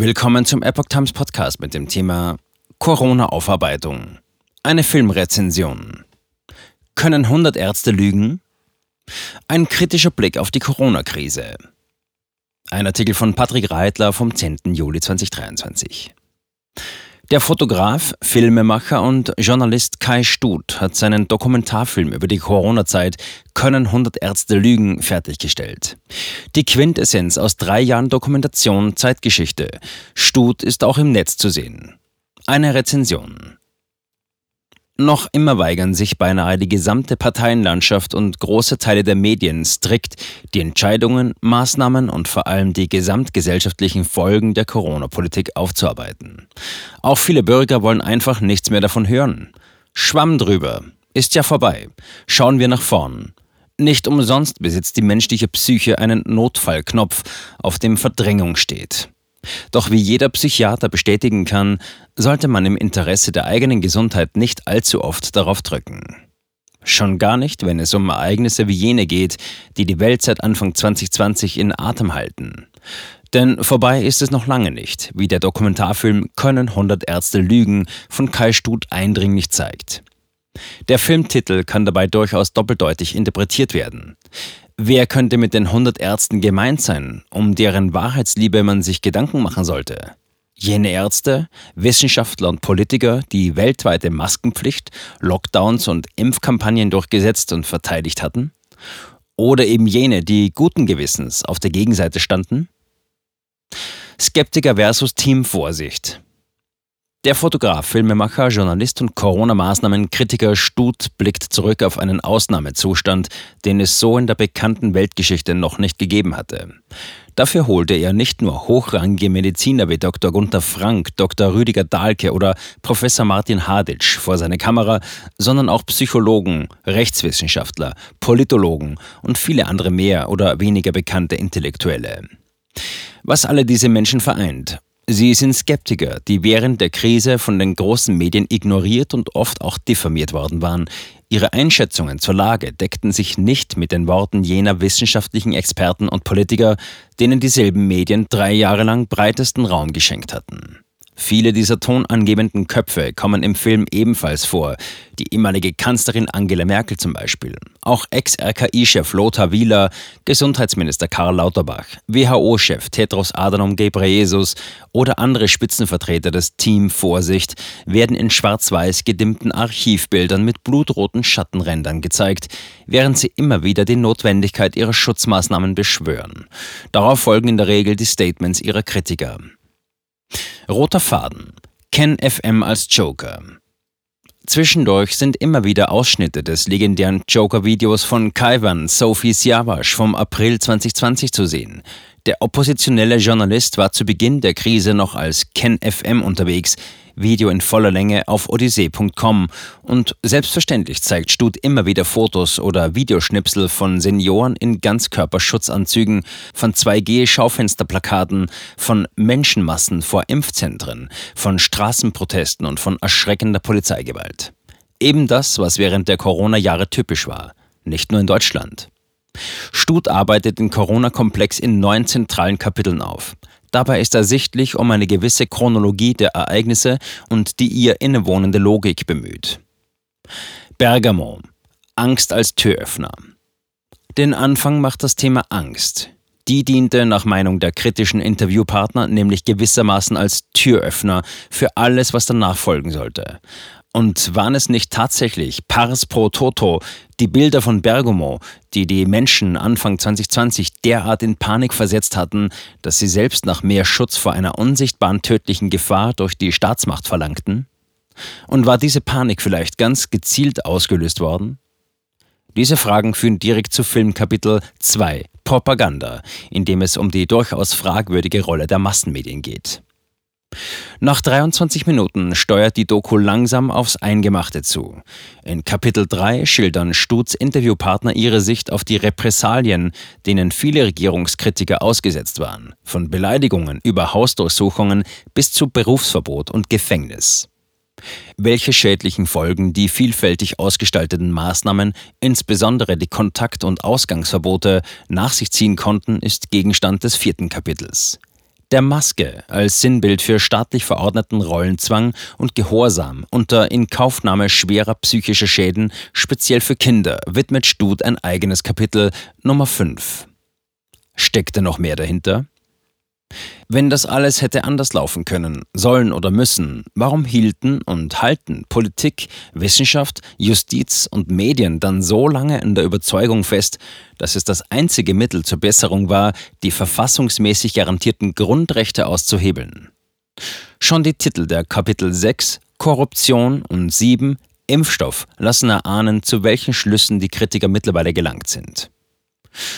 Willkommen zum Epoch Times Podcast mit dem Thema Corona-Aufarbeitung. Eine Filmrezension. Können 100 Ärzte lügen? Ein kritischer Blick auf die Corona-Krise. Ein Artikel von Patrick Reitler vom 10. Juli 2023. Der Fotograf, Filmemacher und Journalist Kai Stut hat seinen Dokumentarfilm über die Corona-Zeit Können 100 Ärzte lügen fertiggestellt. Die Quintessenz aus drei Jahren Dokumentation Zeitgeschichte. Stut ist auch im Netz zu sehen. Eine Rezension. Noch immer weigern sich beinahe die gesamte Parteienlandschaft und große Teile der Medien strikt, die Entscheidungen, Maßnahmen und vor allem die gesamtgesellschaftlichen Folgen der Corona-Politik aufzuarbeiten. Auch viele Bürger wollen einfach nichts mehr davon hören. Schwamm drüber. Ist ja vorbei. Schauen wir nach vorn. Nicht umsonst besitzt die menschliche Psyche einen Notfallknopf, auf dem Verdrängung steht. Doch wie jeder Psychiater bestätigen kann, sollte man im Interesse der eigenen Gesundheit nicht allzu oft darauf drücken. Schon gar nicht, wenn es um Ereignisse wie jene geht, die die Welt seit Anfang 2020 in Atem halten. Denn vorbei ist es noch lange nicht, wie der Dokumentarfilm Können 100 Ärzte lügen von Kai Stut eindringlich zeigt. Der Filmtitel kann dabei durchaus doppeldeutig interpretiert werden. Wer könnte mit den 100 Ärzten gemeint sein, um deren Wahrheitsliebe man sich Gedanken machen sollte? Jene Ärzte, Wissenschaftler und Politiker, die weltweite Maskenpflicht, Lockdowns und Impfkampagnen durchgesetzt und verteidigt hatten? Oder eben jene, die guten Gewissens auf der Gegenseite standen? Skeptiker versus Team Vorsicht. Der Fotograf, Filmemacher, Journalist und Corona-Maßnahmen-Kritiker Stut blickt zurück auf einen Ausnahmezustand, den es so in der bekannten Weltgeschichte noch nicht gegeben hatte. Dafür holte er nicht nur hochrangige Mediziner wie Dr. Gunther Frank, Dr. Rüdiger Dahlke oder Professor Martin Haditsch vor seine Kamera, sondern auch Psychologen, Rechtswissenschaftler, Politologen und viele andere mehr oder weniger bekannte Intellektuelle. Was alle diese Menschen vereint, Sie sind Skeptiker, die während der Krise von den großen Medien ignoriert und oft auch diffamiert worden waren. Ihre Einschätzungen zur Lage deckten sich nicht mit den Worten jener wissenschaftlichen Experten und Politiker, denen dieselben Medien drei Jahre lang breitesten Raum geschenkt hatten. Viele dieser tonangebenden Köpfe kommen im Film ebenfalls vor. Die ehemalige Kanzlerin Angela Merkel zum Beispiel. Auch Ex-RKI-Chef Lothar Wieler, Gesundheitsminister Karl Lauterbach, WHO-Chef Tedros Adhanom Ghebreyesus oder andere Spitzenvertreter des Team Vorsicht werden in schwarz-weiß gedimmten Archivbildern mit blutroten Schattenrändern gezeigt, während sie immer wieder die Notwendigkeit ihrer Schutzmaßnahmen beschwören. Darauf folgen in der Regel die Statements ihrer Kritiker. Roter Faden. Ken FM als Joker. Zwischendurch sind immer wieder Ausschnitte des legendären Joker-Videos von Kaiwan Sophie Siavash vom April 2020 zu sehen. Der oppositionelle Journalist war zu Beginn der Krise noch als Ken FM unterwegs, Video in voller Länge auf odyssee.com und selbstverständlich zeigt Stut immer wieder Fotos oder Videoschnipsel von Senioren in Ganzkörperschutzanzügen, von 2G-Schaufensterplakaten, von Menschenmassen vor Impfzentren, von Straßenprotesten und von erschreckender Polizeigewalt. Eben das, was während der Corona-Jahre typisch war, nicht nur in Deutschland. Stut arbeitet den Corona-Komplex in neun zentralen Kapiteln auf. Dabei ist ersichtlich um eine gewisse Chronologie der Ereignisse und die ihr innewohnende Logik bemüht. Bergamo. Angst als Türöffner. Den Anfang macht das Thema Angst. Die diente nach Meinung der kritischen Interviewpartner nämlich gewissermaßen als Türöffner für alles, was danach folgen sollte. Und waren es nicht tatsächlich pars pro toto die Bilder von Bergamo, die die Menschen Anfang 2020 derart in Panik versetzt hatten, dass sie selbst nach mehr Schutz vor einer unsichtbaren tödlichen Gefahr durch die Staatsmacht verlangten? Und war diese Panik vielleicht ganz gezielt ausgelöst worden? Diese Fragen führen direkt zu Filmkapitel 2 Propaganda, in dem es um die durchaus fragwürdige Rolle der Massenmedien geht. Nach 23 Minuten steuert die Doku langsam aufs Eingemachte zu. In Kapitel 3 schildern Stuts Interviewpartner ihre Sicht auf die Repressalien, denen viele Regierungskritiker ausgesetzt waren, von Beleidigungen über Hausdurchsuchungen bis zu Berufsverbot und Gefängnis. Welche schädlichen Folgen die vielfältig ausgestalteten Maßnahmen, insbesondere die Kontakt- und Ausgangsverbote, nach sich ziehen konnten, ist Gegenstand des vierten Kapitels. Der Maske als Sinnbild für staatlich verordneten Rollenzwang und Gehorsam unter Inkaufnahme schwerer psychischer Schäden, speziell für Kinder, widmet Stut ein eigenes Kapitel Nummer 5. Steckte noch mehr dahinter? Wenn das alles hätte anders laufen können, sollen oder müssen, warum hielten und halten Politik, Wissenschaft, Justiz und Medien dann so lange in der Überzeugung fest, dass es das einzige Mittel zur Besserung war, die verfassungsmäßig garantierten Grundrechte auszuhebeln? Schon die Titel der Kapitel 6 Korruption und 7 Impfstoff lassen erahnen, zu welchen Schlüssen die Kritiker mittlerweile gelangt sind.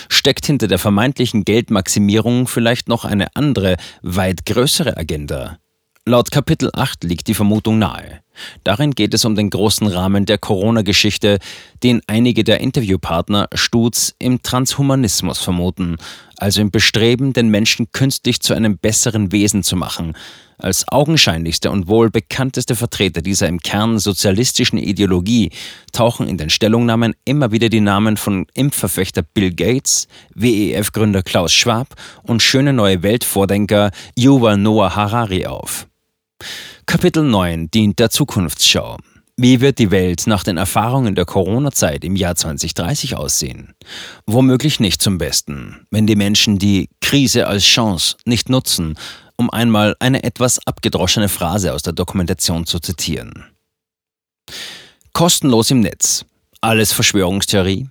Steckt hinter der vermeintlichen Geldmaximierung vielleicht noch eine andere, weit größere Agenda? Laut Kapitel 8 liegt die Vermutung nahe. Darin geht es um den großen Rahmen der Corona-Geschichte, den einige der Interviewpartner Stutz im Transhumanismus vermuten, also im Bestreben, den Menschen künstlich zu einem besseren Wesen zu machen. Als augenscheinlichste und wohl bekannteste Vertreter dieser im Kern sozialistischen Ideologie tauchen in den Stellungnahmen immer wieder die Namen von Impfverfechter Bill Gates, WEF-Gründer Klaus Schwab und schöne neue Weltvordenker Yuval Noah Harari auf. Kapitel 9 dient der Zukunftsschau. Wie wird die Welt nach den Erfahrungen der Corona-Zeit im Jahr 2030 aussehen? Womöglich nicht zum Besten, wenn die Menschen die Krise als Chance nicht nutzen, um einmal eine etwas abgedroschene Phrase aus der Dokumentation zu zitieren. Kostenlos im Netz. Alles Verschwörungstheorie?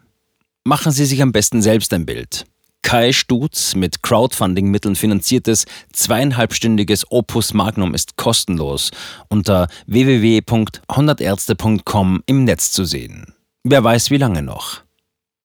Machen Sie sich am besten selbst ein Bild. Kai Stutz mit Crowdfunding-Mitteln finanziertes zweieinhalbstündiges Opus Magnum ist kostenlos unter www.100ärzte.com im Netz zu sehen. Wer weiß wie lange noch.